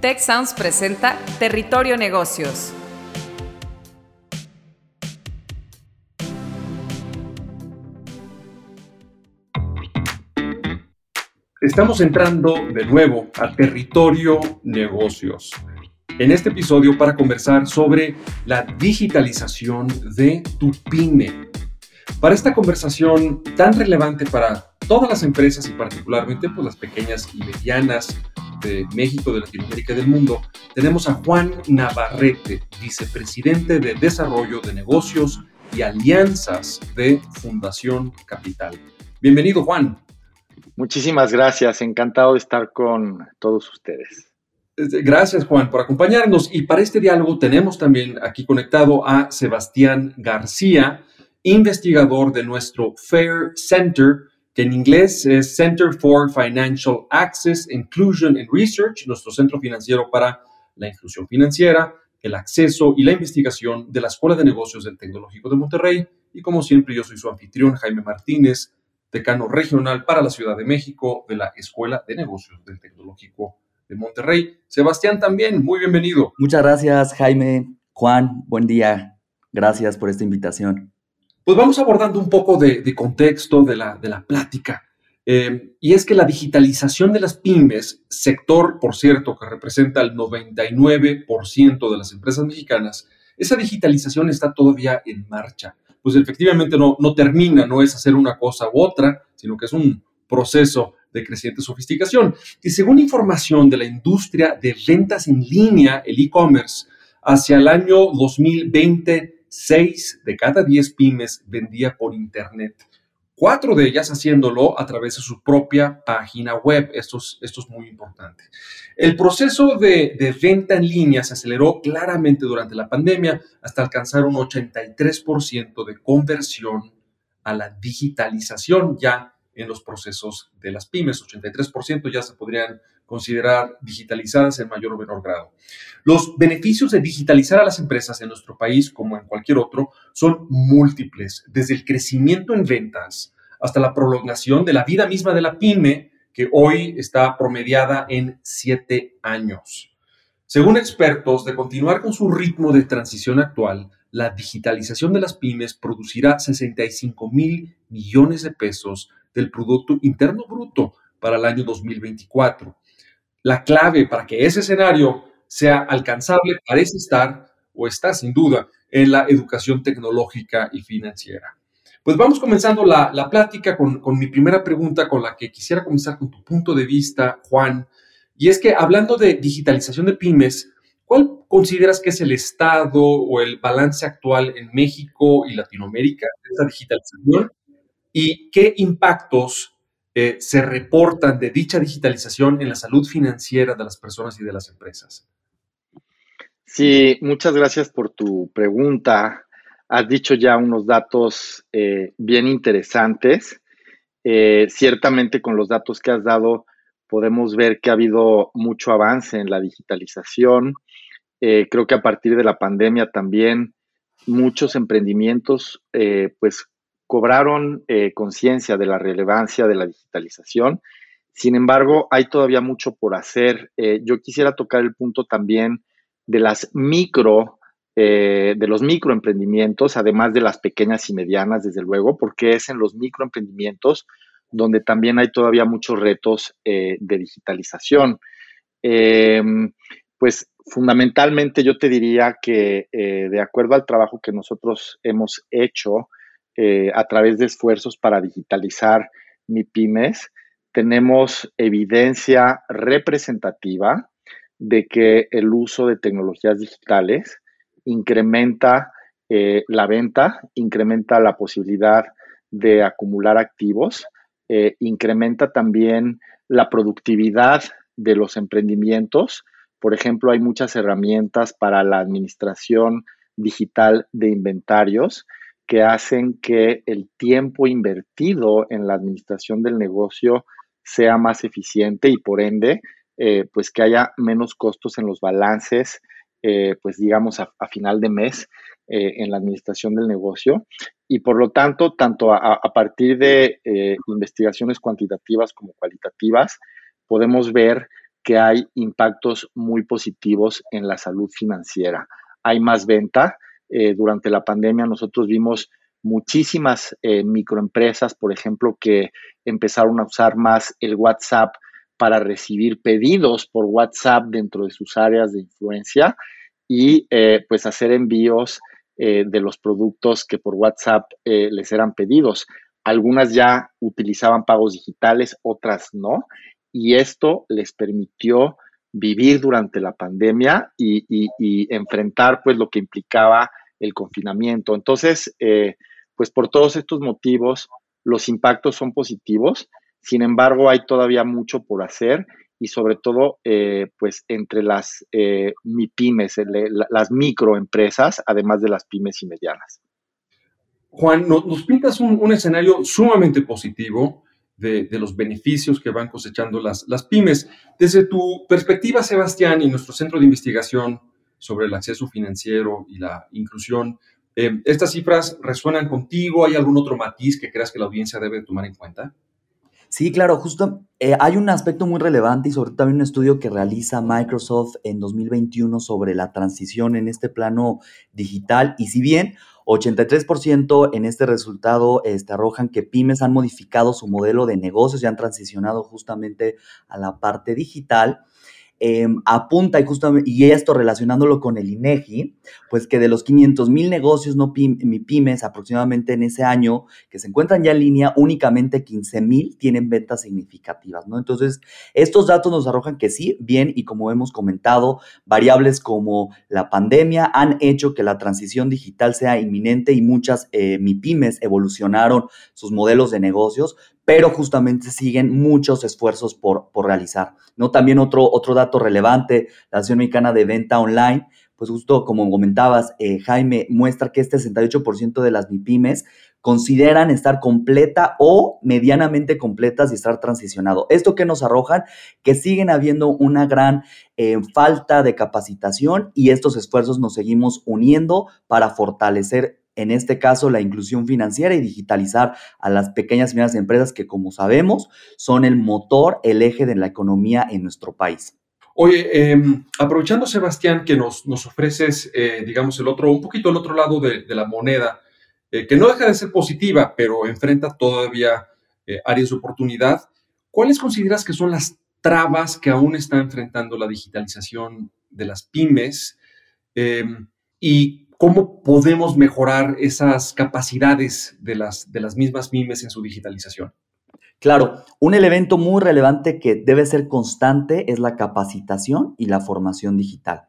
Tech Sounds presenta Territorio Negocios. Estamos entrando de nuevo a Territorio Negocios. En este episodio para conversar sobre la digitalización de tu pyme. Para esta conversación tan relevante para todas las empresas y particularmente pues, las pequeñas y medianas de México, de Latinoamérica y del mundo, tenemos a Juan Navarrete, vicepresidente de Desarrollo de Negocios y Alianzas de Fundación Capital. Bienvenido, Juan. Muchísimas gracias, encantado de estar con todos ustedes. Gracias, Juan, por acompañarnos. Y para este diálogo tenemos también aquí conectado a Sebastián García, investigador de nuestro FAIR Center que en inglés es Center for Financial Access, Inclusion and Research, nuestro centro financiero para la inclusión financiera, el acceso y la investigación de la Escuela de Negocios del Tecnológico de Monterrey. Y como siempre, yo soy su anfitrión, Jaime Martínez, decano regional para la Ciudad de México de la Escuela de Negocios del Tecnológico de Monterrey. Sebastián también, muy bienvenido. Muchas gracias, Jaime. Juan, buen día. Gracias por esta invitación. Pues vamos abordando un poco de, contexto de la, de la plática. Eh, y es que la digitalización de las pymes, sector, por cierto, que representa el 99% de las empresas mexicanas, esa digitalización está todavía en marcha. Pues efectivamente no, no termina, no es hacer una cosa u otra, sino que es un proceso de creciente sofisticación. Y según información de la industria de ventas en línea, el e-commerce, hacia el año 2020, 6 de cada 10 pymes vendía por Internet. Cuatro de ellas haciéndolo a través de su propia página web. Esto es, esto es muy importante. El proceso de, de, venta en línea se aceleró claramente durante la pandemia hasta alcanzar un 83% de conversión a la digitalización ya en los procesos de las pymes. 83% ya se podrían considerar digitalizadas en mayor o menor grado. Los beneficios de digitalizar a las empresas en nuestro país, como en cualquier otro, son múltiples, desde el crecimiento en ventas hasta la prolongación de la vida misma de la pyme, que hoy está promediada en siete años. Según expertos, de continuar con su ritmo de transición actual, la digitalización de las pymes producirá 65 mil millones de pesos del Producto Interno Bruto para el año 2024. La clave para que ese escenario sea alcanzable parece estar o está sin duda en la educación tecnológica y financiera. Pues vamos comenzando la, plática con, con, mi primera pregunta con la que quisiera comenzar con tu punto de vista, Juan. Y es que hablando de digitalización de pymes, ¿cuál consideras que es el estado o el balance actual en México y Latinoamérica de esta digitalización? ¿Y qué impactos eh, se reportan de dicha digitalización en la salud financiera de las personas y de las empresas? Sí, muchas gracias por tu pregunta. Has dicho ya unos datos eh, bien interesantes. Eh, ciertamente con los datos que has dado podemos ver que ha habido mucho avance en la digitalización. creo que a partir de la pandemia también muchos emprendimientos pues cobraron eh, conciencia de la relevancia de la digitalización. Sin embargo, hay todavía mucho por hacer. Eh, yo quisiera tocar el punto también de las micro, eh, de los microemprendimientos, además de las pequeñas y medianas, desde luego, porque es en los microemprendimientos donde también hay todavía muchos retos de digitalización. Em, pues fundamentalmente yo te diría que de acuerdo al trabajo que nosotros hemos hecho, eh, a través de esfuerzos para digitalizar MIPIMES, tenemos evidencia representativa de que el uso de tecnologías digitales incrementa eh, la venta, incrementa la posibilidad de acumular activos, eh, incrementa también la productividad de los emprendimientos. Por ejemplo, hay muchas herramientas para la administración digital de inventarios que hacen que el tiempo invertido en la administración del negocio sea más eficiente y por ende, eh, pues que haya menos costos en los balances, eh, pues digamos a, final de mes eh, en la administración del negocio. Y por lo tanto, tanto a, partir de investigaciones cuantitativas como cualitativas, podemos ver que hay impactos muy positivos en la salud financiera. Hay más venta. Eh, durante la pandemia nosotros vimos muchísimas eh, microempresas, por ejemplo, que empezaron a usar más el WhatsApp para recibir pedidos por WhatsApp dentro de sus áreas de influencia y eh, pues hacer envíos de los productos que por WhatsApp les eran pedidos. Algunas ya utilizaban pagos digitales, otras no, y esto les permitió vivir durante la pandemia y, enfrentar pues lo que implicaba el confinamiento. Entonces, eh, pues por todos estos motivos, los impactos son positivos, sin embargo, hay todavía mucho por hacer y sobre todo, eh, pues entre las eh, MIPIMES, las microempresas, además de las pymes y medianas. Juan, nos, pintas un, escenario sumamente positivo de, los beneficios que van cosechando las, las pymes. Desde tu perspectiva, Sebastián, y nuestro centro de investigación sobre el acceso financiero y la inclusión, eh, ¿estas cifras resuenan contigo? ¿Hay algún otro matiz que creas que la audiencia debe tomar en cuenta? Sí, claro, justo eh, hay un aspecto muy relevante y sobre todo también un estudio que realiza Microsoft en 2021 sobre la transición en este plano digital y si bien 83% en este resultado este, arrojan que pymes han modificado su modelo de negocios y han transicionado justamente a la parte digital. Em, apunta y justamente, y esto relacionándolo con el INEGI, pues que de los 500 mil negocios no pymes aproximadamente en ese año que se encuentran ya en línea, únicamente 15 mil tienen ventas significativas, ¿no? Entonces, estos datos nos arrojan que sí, bien, y como hemos comentado, variables como la pandemia han hecho que la transición digital sea inminente y muchas eh, MIPIMES evolucionaron sus modelos de negocios, pero justamente siguen muchos esfuerzos por, por realizar. ¿no? También otro, otro dato relevante, la Asociación Mexicana de Venta Online, pues justo como comentabas, eh, Jaime, muestra que este 68% de las MIPIMES consideran estar completa o medianamente completas y estar transicionado. ¿Esto que nos arrojan? Que siguen habiendo una gran eh, falta de capacitación y estos esfuerzos nos seguimos uniendo para fortalecer en este caso la inclusión financiera y digitalizar a las pequeñas y medianas empresas que, como sabemos, son el motor, el eje de la economía en nuestro país. Oye, em, aprovechando, Sebastián, que nos, nos ofreces, eh, digamos, el otro, un poquito el otro lado de, la moneda, eh, que no deja de ser positiva, pero enfrenta todavía eh, áreas de oportunidad, ¿cuáles consideras que son las trabas que aún está enfrentando la digitalización de las pymes? Em, y ¿Cómo podemos mejorar esas capacidades de las, de las mismas pymes en su digitalización? Claro, un elemento muy relevante que debe ser constante es la capacitación y la formación digital.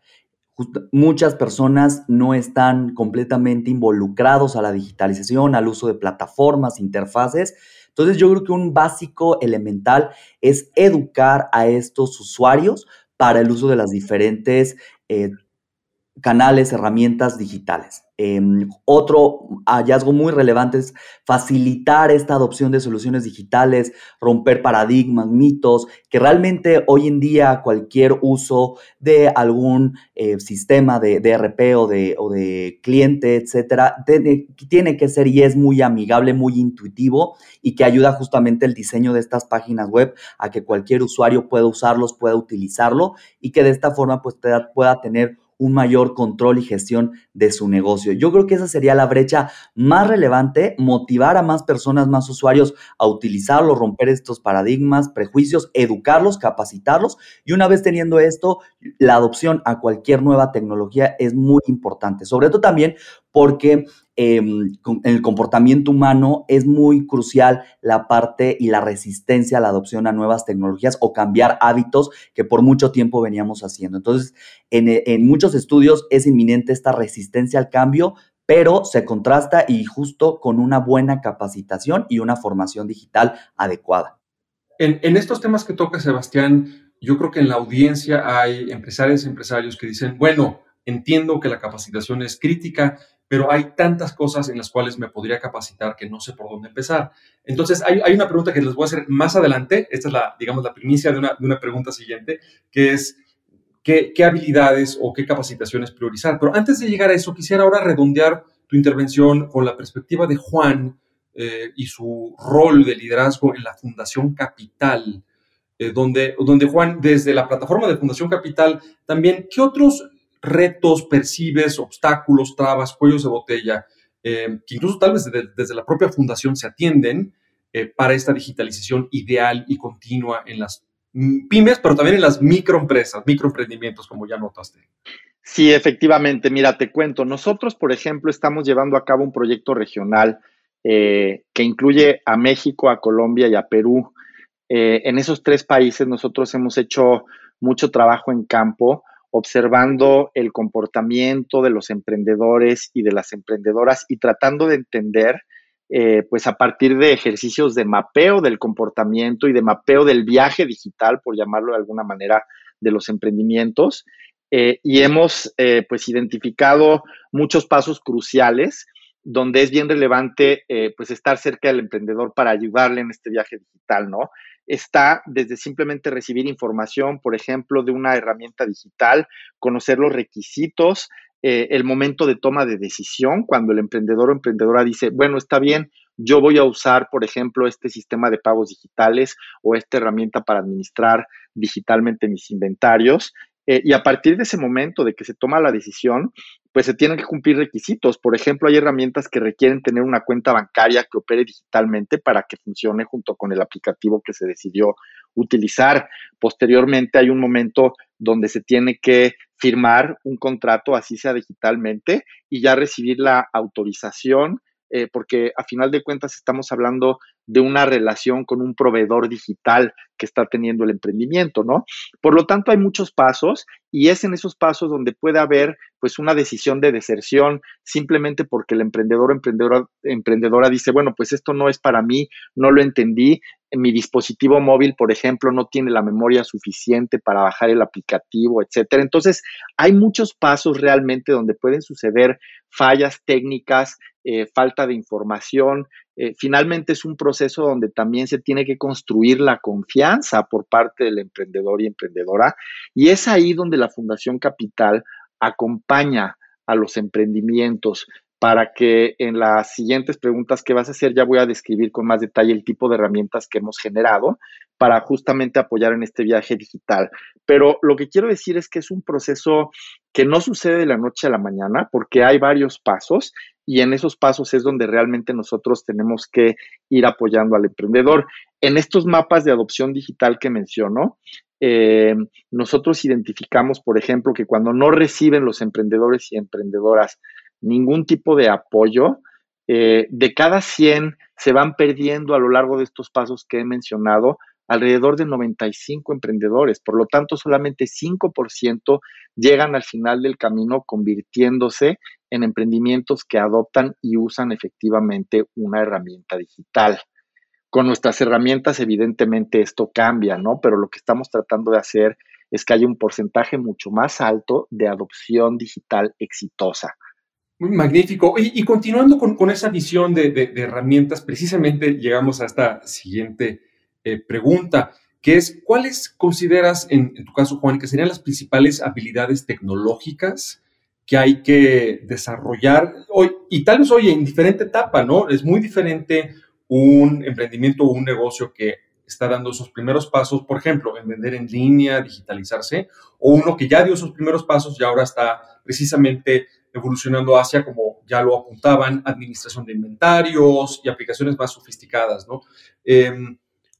muchas personas no están completamente involucrados a la digitalización, al uso de plataformas, interfaces. Entonces yo creo que un básico elemental es educar a estos usuarios para el uso de las diferentes eh, canales, herramientas digitales. Em, otro hallazgo muy relevante es facilitar esta adopción de soluciones digitales, romper paradigmas, mitos, que realmente hoy en día cualquier uso de algún eh, sistema de, de, RP o de, o de cliente, etcétera, tiene, que ser y es muy amigable, muy intuitivo y que ayuda justamente el diseño de estas páginas web a que cualquier usuario pueda usarlos, pueda utilizarlo y que de esta forma pues, pueda tener un mayor control y gestión de su negocio. Yo creo que esa sería la brecha más relevante, motivar a más personas, más usuarios a utilizarlo, romper estos paradigmas, prejuicios, educarlos, capacitarlos y una vez teniendo esto, la adopción a cualquier nueva tecnología es muy importante, sobre todo también porque em, en el comportamiento humano es muy crucial la parte y la resistencia a la adopción a nuevas tecnologías o cambiar hábitos que por mucho tiempo veníamos haciendo. Entonces, en, en muchos estudios es inminente esta resistencia al cambio, pero se contrasta y justo con una buena capacitación y una formación digital adecuada. En, en, estos temas que toca Sebastián, yo creo que en la audiencia hay empresarios y empresarios que dicen, bueno, entiendo que la capacitación es crítica, pero hay tantas cosas en las cuales me podría capacitar que no sé por dónde empezar. Entonces, hay, una pregunta que les voy a hacer más adelante. Esta es la, digamos, la primicia de una, pregunta siguiente, que es, ¿qué, habilidades o qué capacitaciones priorizar? Pero antes de llegar a eso, quisiera ahora redondear tu intervención con la perspectiva de Juan eh, y su rol de liderazgo en la Fundación Capital. donde, donde Juan, desde la plataforma de Fundación Capital, también, ¿qué otros retos percibes, obstáculos, trabas, cuellos de botella, que incluso tal vez desde, la propia fundación se atienden para esta digitalización ideal y continua en las pymes, pero también en las microempresas, microemprendimientos, como ya notaste. Sí, efectivamente. Mira, te cuento. Nosotros, por ejemplo, estamos llevando a cabo un proyecto regional eh, que incluye a México, a Colombia y a Perú. Eh, en esos tres países nosotros hemos hecho mucho trabajo en campo, observando el comportamiento de los emprendedores y de las emprendedoras y tratando de entender eh, pues a partir de ejercicios de mapeo del comportamiento y de mapeo del viaje digital, por llamarlo de alguna manera, de los emprendimientos. Eh, y hemos eh, pues identificado muchos pasos cruciales donde es bien relevante pues estar cerca del emprendedor para ayudarle en este viaje digital, ¿no? Está desde simplemente recibir información, por ejemplo, de una herramienta digital, conocer los requisitos, eh, el momento de toma de decisión, cuando el emprendedor o emprendedora dice, bueno, está bien, yo voy a usar, por ejemplo, este sistema de pagos digitales o esta herramienta para administrar digitalmente mis inventarios. Eh, y a partir de ese momento de que se toma la decisión, pues se tienen que cumplir requisitos. Por ejemplo, hay herramientas que requieren tener una cuenta bancaria que opere digitalmente para que funcione junto con el aplicativo que se decidió utilizar. Posteriormente hay un momento donde se tiene que firmar un contrato, así sea digitalmente, y ya recibir la autorización, eh, porque a final de cuentas estamos hablando de una relación con un proveedor digital que está teniendo el emprendimiento, ¿no? Por lo tanto, hay muchos pasos y es en esos pasos donde puede haber pues una decisión de deserción simplemente porque el emprendedor o emprendedora, emprendedora dice, bueno, pues esto no es para mí, no lo entendí, mi dispositivo móvil, por ejemplo, no tiene la memoria suficiente para bajar el aplicativo, etcétera. Entonces, hay muchos pasos realmente donde pueden suceder fallas técnicas, eh, falta de información, eh, finalmente es un proceso donde también se tiene que construir la confianza por parte del emprendedor y emprendedora. Y es ahí donde la Fundación Capital acompaña a los emprendimientos para que en las siguientes preguntas que vas a hacer ya voy a describir con más detalle el tipo de herramientas que hemos generado para justamente apoyar en este viaje digital. Pero lo que quiero decir es que es un proceso que no sucede de la noche a la mañana porque hay varios pasos y en esos pasos es donde realmente nosotros tenemos que ir apoyando al emprendedor. En estos mapas de adopción digital que menciono, eh, nosotros identificamos, por ejemplo, que cuando no reciben los emprendedores y emprendedoras ningún tipo de apoyo, eh, de cada 100 se van perdiendo a lo largo de estos pasos que he mencionado alrededor de 95 emprendedores. Por lo tanto, solamente 5% llegan al final del camino convirtiéndose en emprendimientos que adoptan y usan efectivamente una herramienta digital. Con nuestras herramientas, evidentemente, esto cambia, ¿no? Pero lo que estamos tratando de hacer es que haya un porcentaje mucho más alto de adopción digital exitosa. Magnífico. Y, continuando con, esa visión de, herramientas, precisamente llegamos a esta siguiente eh, pregunta, que es, ¿cuáles consideras, en, tu caso, Juan, que serían las principales habilidades tecnológicas que hay que desarrollar hoy? Y tal vez hoy en diferente etapa, ¿no? Es muy diferente un emprendimiento o un negocio que está dando esos primeros pasos, por ejemplo, en vender en línea, digitalizarse, o uno que ya dio esos primeros pasos y ahora está precisamente evolucionando hacia, como ya lo apuntaban, administración de inventarios y aplicaciones más sofisticadas, ¿no? Em,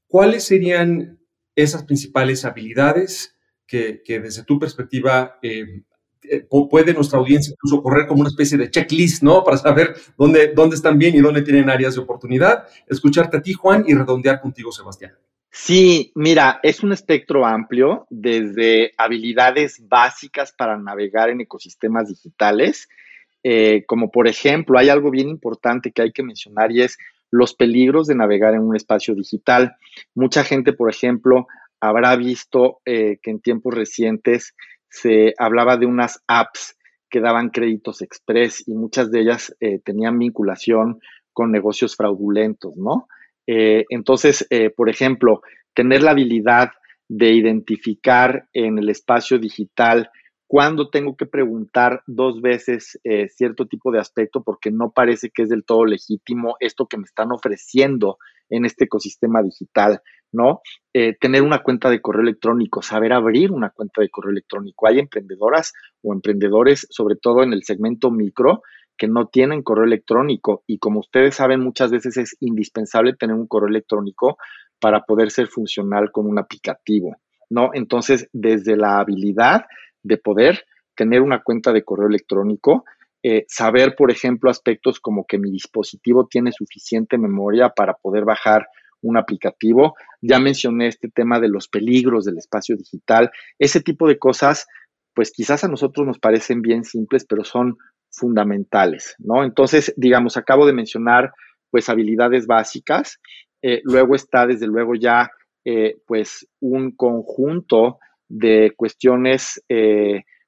¿Cuáles serían esas principales habilidades que, desde tu perspectiva em, eh, puede nuestra audiencia incluso correr como una especie de checklist, ¿no? Para saber dónde, dónde están bien y dónde tienen áreas de oportunidad. Escucharte a ti, Juan, y redondear contigo, Sebastián. Sí, mira, es un espectro amplio desde habilidades básicas para navegar en ecosistemas digitales, eh, como por ejemplo, hay algo bien importante que hay que mencionar y es los peligros de navegar en un espacio digital. Mucha gente, por ejemplo, habrá visto eh, que en tiempos recientes se hablaba de unas apps que daban créditos express y muchas de ellas eh, tenían vinculación con negocios fraudulentos, ¿no? Eh, entonces, por ejemplo, tener la habilidad de identificar en el espacio digital cuándo tengo que preguntar dos veces eh, cierto tipo de aspecto porque no parece que es del todo legítimo esto que me están ofreciendo en este ecosistema digital, ¿no? Eh, tener una cuenta de correo electrónico, saber abrir una cuenta de correo electrónico. Hay emprendedoras o emprendedores, sobre todo en el segmento micro, que no tienen correo electrónico y como ustedes saben, muchas veces es indispensable tener un correo electrónico para poder ser funcional con un aplicativo, ¿no? Entonces, desde la habilidad de poder tener una cuenta de correo electrónico, eh, saber, por ejemplo, aspectos como que mi dispositivo tiene suficiente memoria para poder bajar un aplicativo. Ya mencioné este tema de los peligros del espacio digital. Ese tipo de cosas, pues quizás a nosotros nos parecen bien simples, pero son fundamentales, ¿no? Entonces, digamos, acabo de mencionar, pues, habilidades básicas. Eh, luego está, desde luego, ya, eh, pues, un conjunto de cuestiones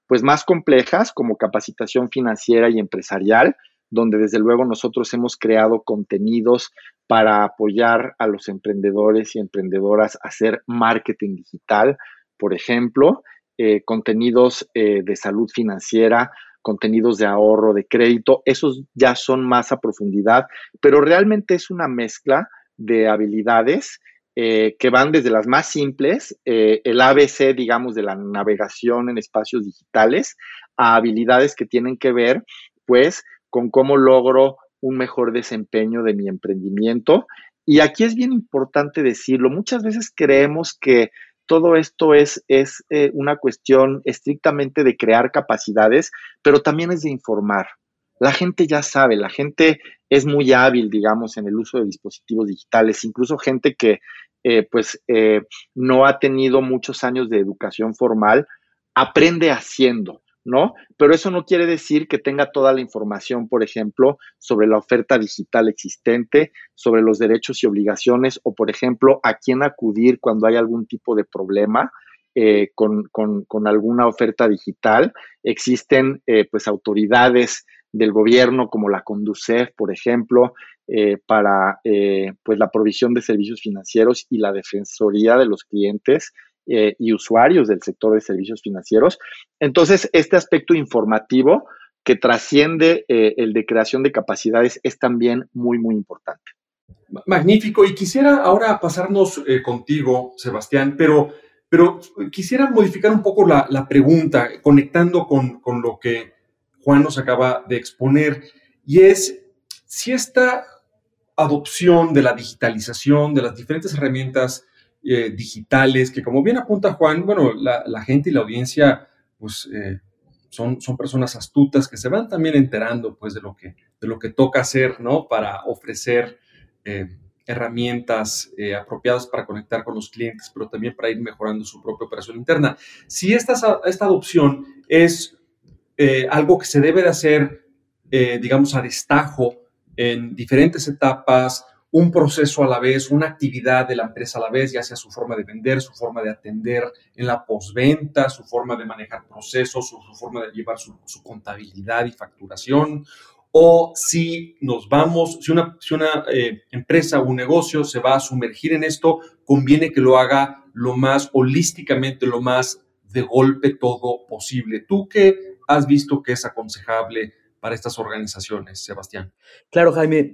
pues más complejas como capacitación financiera y empresarial, donde desde luego nosotros hemos creado contenidos para apoyar a los emprendedores y emprendedoras a hacer marketing digital, por ejemplo, eh, contenidos eh, de salud financiera, contenidos de ahorro, de crédito, esos ya son más a profundidad, pero realmente es una mezcla de habilidades eh, que van desde las más simples, eh, el ABC, digamos, de la navegación en espacios digitales, a habilidades que tienen que ver, pues, con cómo logro un mejor desempeño de mi emprendimiento. Y aquí es bien importante decirlo, muchas veces creemos que todo esto es, es eh, una cuestión estrictamente de crear capacidades, pero también es de informar. La gente ya sabe, la gente es muy hábil, digamos, en el uso de dispositivos digitales, incluso gente que eh, pues eh, no ha tenido muchos años de educación formal, aprende haciendo, ¿no? Pero eso no quiere decir que tenga toda la información, por ejemplo, sobre la oferta digital existente, sobre los derechos y obligaciones o, por ejemplo, a quién acudir cuando hay algún tipo de problema. Eh, con, con, alguna oferta digital. Existen pues autoridades del gobierno como la Conducef, por ejemplo, eh, para eh, pues la provisión de servicios financieros y la defensoría de los clientes eh, y usuarios del sector de servicios financieros. Entonces, este aspecto informativo que trasciende el de creación de capacidades es también muy, muy importante. Magnífico. Y quisiera ahora pasarnos contigo, Sebastián, pero, pero quisiera modificar un poco la, la pregunta, conectando con, con lo que Juan nos acaba de exponer, y es si esta adopción de la digitalización, de las diferentes herramientas eh, digitales, que como bien apunta Juan, bueno, la, gente y la audiencia, pues eh, son, son personas astutas que se van también enterando, pues, de lo que, de lo que toca hacer, ¿no? Para ofrecer eh, herramientas apropiadas para conectar con los clientes, pero también para ir mejorando su propia operación interna. Si esta, esta adopción es algo que se debe de hacer, digamos, a destajo, en diferentes etapas, un proceso a la vez, una actividad de la empresa a la vez, ya sea su forma de vender, su forma de atender en la postventa, su forma de manejar procesos, su, forma de llevar su, contabilidad y facturación, o si nos vamos, si una, eh, empresa o un negocio se va a sumergir en esto, conviene que lo haga lo más holísticamente, lo más de golpe todo posible. ¿Tú qué has visto que es aconsejable para estas organizaciones, Sebastián? Claro, Jaime.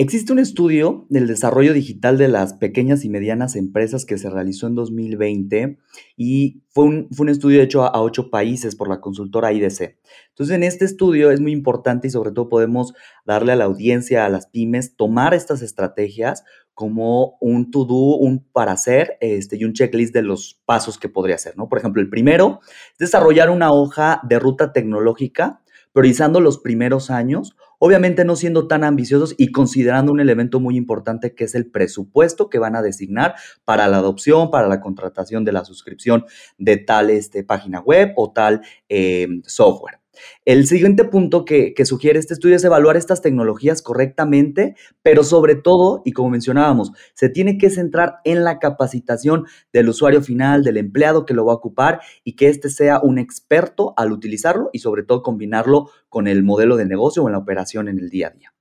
Existe un estudio del desarrollo digital de las pequeñas y medianas empresas que se realizó en 2020 y fue un, fue un estudio hecho a, ocho países por la consultora IDC. Entonces, en este estudio es muy importante y sobre todo podemos darle a la audiencia, a las pymes, tomar estas estrategias como un to-do, un para hacer este, y un checklist de los pasos que podría hacer, ¿no? Por ejemplo, el primero es desarrollar una hoja de ruta tecnológica priorizando los primeros años, obviamente no siendo tan ambiciosos y considerando un elemento muy importante que es el presupuesto que van a designar para la adopción, para la contratación de la suscripción de tal este, página web o tal eh, software. El siguiente punto que, sugiere este estudio es evaluar estas tecnologías correctamente, pero sobre todo, y como mencionábamos, se tiene que centrar en la capacitación del usuario final, del empleado que lo va a ocupar y que éste sea un experto al utilizarlo y sobre todo combinarlo con el modelo de negocio o en la operación en el día a día.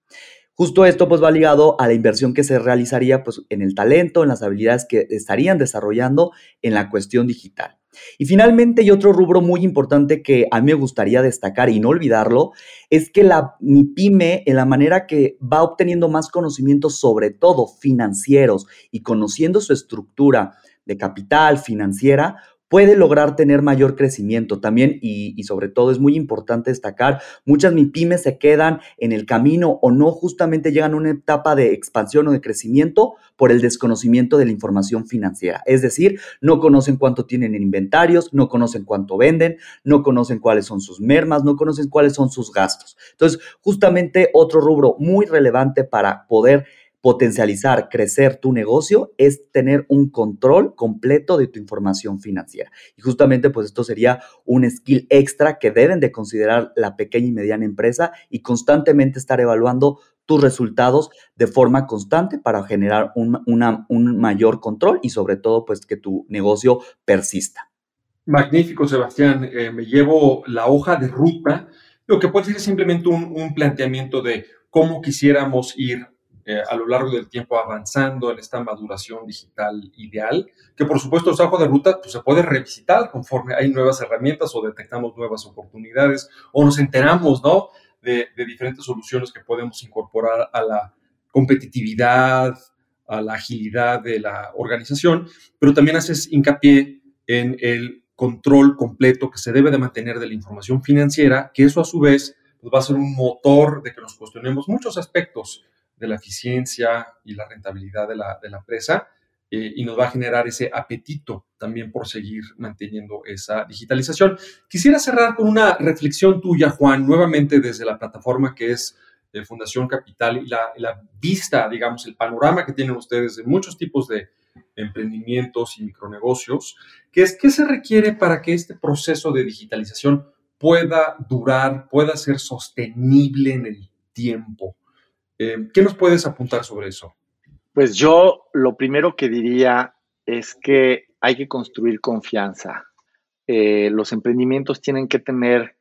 Justo esto pues va ligado a la inversión que se realizaría pues en el talento, en las habilidades que estarían desarrollando en la cuestión digital. Y finalmente, y otro rubro muy importante que a mí me gustaría destacar y no olvidarlo, es que la, mi pyme, en la manera que va obteniendo más conocimientos, sobre todo financieros, y conociendo su estructura de capital financiera, puede lograr tener mayor crecimiento también y, sobre todo es muy importante destacar, muchas MIPIMES se quedan en el camino o no justamente llegan a una etapa de expansión o de crecimiento por el desconocimiento de la información financiera. Es decir, no conocen cuánto tienen en inventarios, no conocen cuánto venden, no conocen cuáles son sus mermas, no conocen cuáles son sus gastos. Entonces, justamente otro rubro muy relevante para poder potencializar, crecer tu negocio es tener un control completo de tu información financiera. Y justamente pues esto sería un skill extra que deben de considerar la pequeña y mediana empresa y constantemente estar evaluando tus resultados de forma constante para generar un, un mayor control y sobre todo pues que tu negocio persista. Magnífico, Sebastián. Eh, me llevo la hoja de ruta, lo que puede ser simplemente un, un planteamiento de cómo quisiéramos ir eh, a lo largo del tiempo avanzando en esta maduración digital ideal, que por supuesto esa hoja de ruta pues, se puede revisitar conforme hay nuevas herramientas o detectamos nuevas oportunidades o nos enteramos ¿no? de, de diferentes soluciones que podemos incorporar a la competitividad, a la agilidad de la organización, pero también haces hincapié en el control completo que se debe de mantener de la información financiera, que eso a su vez pues, va a ser un motor de que nos cuestionemos muchos aspectos de la eficiencia y la rentabilidad de la, de la empresa eh, y nos va a generar ese apetito también por seguir manteniendo esa digitalización. Quisiera cerrar con una reflexión tuya, Juan, nuevamente desde la plataforma que es de Fundación Capital y la, la vista, digamos, el panorama que tienen ustedes de muchos tipos de emprendimientos y micronegocios, que es qué se requiere para que este proceso de digitalización pueda durar, pueda ser sostenible en el tiempo. Eh, ¿Qué nos puedes apuntar sobre eso? Pues yo lo primero que diría es que hay que construir confianza. Eh, los emprendimientos tienen que tener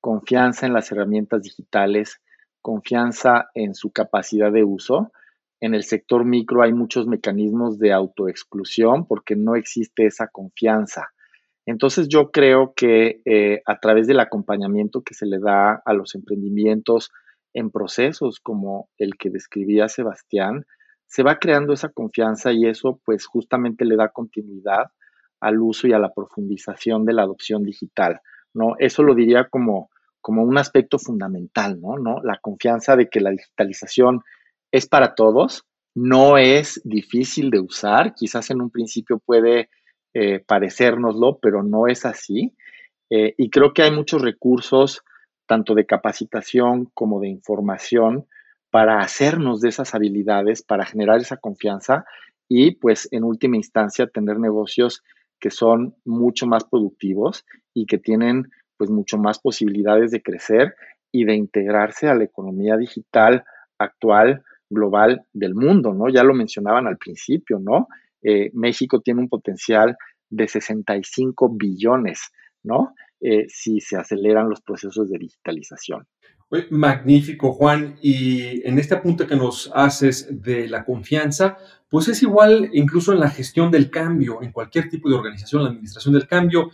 confianza en las herramientas digitales, confianza en su capacidad de uso. En el sector micro hay muchos mecanismos de autoexclusión porque no existe esa confianza. Entonces yo creo que eh, a través del acompañamiento que se le da a los emprendimientos, en procesos como el que describía Sebastián, se va creando esa confianza y eso pues justamente le da continuidad al uso y a la profundización de la adopción digital, ¿no? Eso lo diría como, como un aspecto fundamental, ¿no? ¿no? La confianza de que la digitalización es para todos, no es difícil de usar, quizás en un principio puede eh, parecérnoslo, pero no es así. Eh, y creo que hay muchos recursos tanto de capacitación como de información para hacernos de esas habilidades, para generar esa confianza y pues en última instancia tener negocios que son mucho más productivos y que tienen pues mucho más posibilidades de crecer y de integrarse a la economía digital actual, global del mundo, ¿no? Ya lo mencionaban al principio, ¿no? Eh, México tiene un potencial de 65 billones, ¿no? Eh, si se aceleran los procesos de digitalización. Magnífico, Juan. Y en este apunte que nos haces de la confianza, pues es igual incluso en la gestión del cambio, en cualquier tipo de organización, la administración del cambio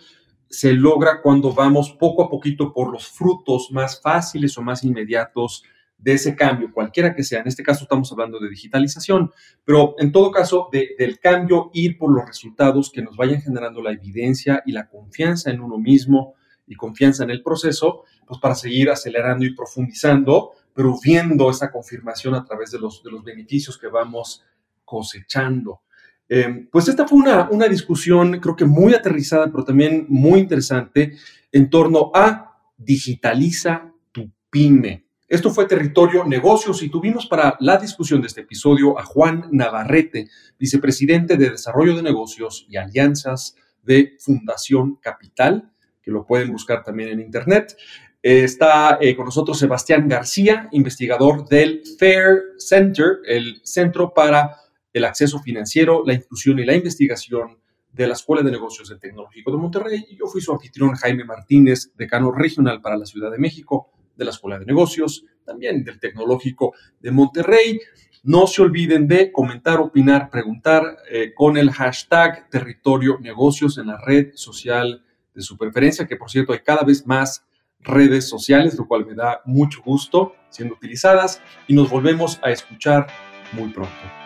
se logra cuando vamos poco a poquito por los frutos más fáciles o más inmediatos de ese cambio, cualquiera que sea. En este caso estamos hablando de digitalización, pero en todo caso del cambio ir por los resultados que nos vayan generando la evidencia y la confianza en uno mismo y confianza en el proceso, pues para seguir acelerando y profundizando, pero viendo esa confirmación a través de los, de los beneficios que vamos cosechando. Eh, pues esta fue una, una discusión, creo que muy aterrizada, pero también muy interesante en torno a digitaliza tu pyme. Esto fue Territorio Negocios y tuvimos para la discusión de este episodio a Juan Navarrete, vicepresidente de Desarrollo de Negocios y Alianzas de Fundación Capital, que lo pueden buscar también en Internet. está eh, con nosotros Sebastián García, investigador del FAIR Center, el Centro para el Acceso Financiero, la Inclusión y la Investigación de la Escuela de Negocios del Tecnológico de Monterrey. Y yo fui su anfitrión Jaime Martínez, decano regional para la Ciudad de México de la Escuela de Negocios, también del Tecnológico de Monterrey. No se olviden de comentar, opinar, preguntar eh, con el hashtag Territorio Negocios en la red social de su preferencia, que por cierto hay cada vez más redes sociales, lo cual me da mucho gusto siendo utilizadas y nos volvemos a escuchar muy pronto.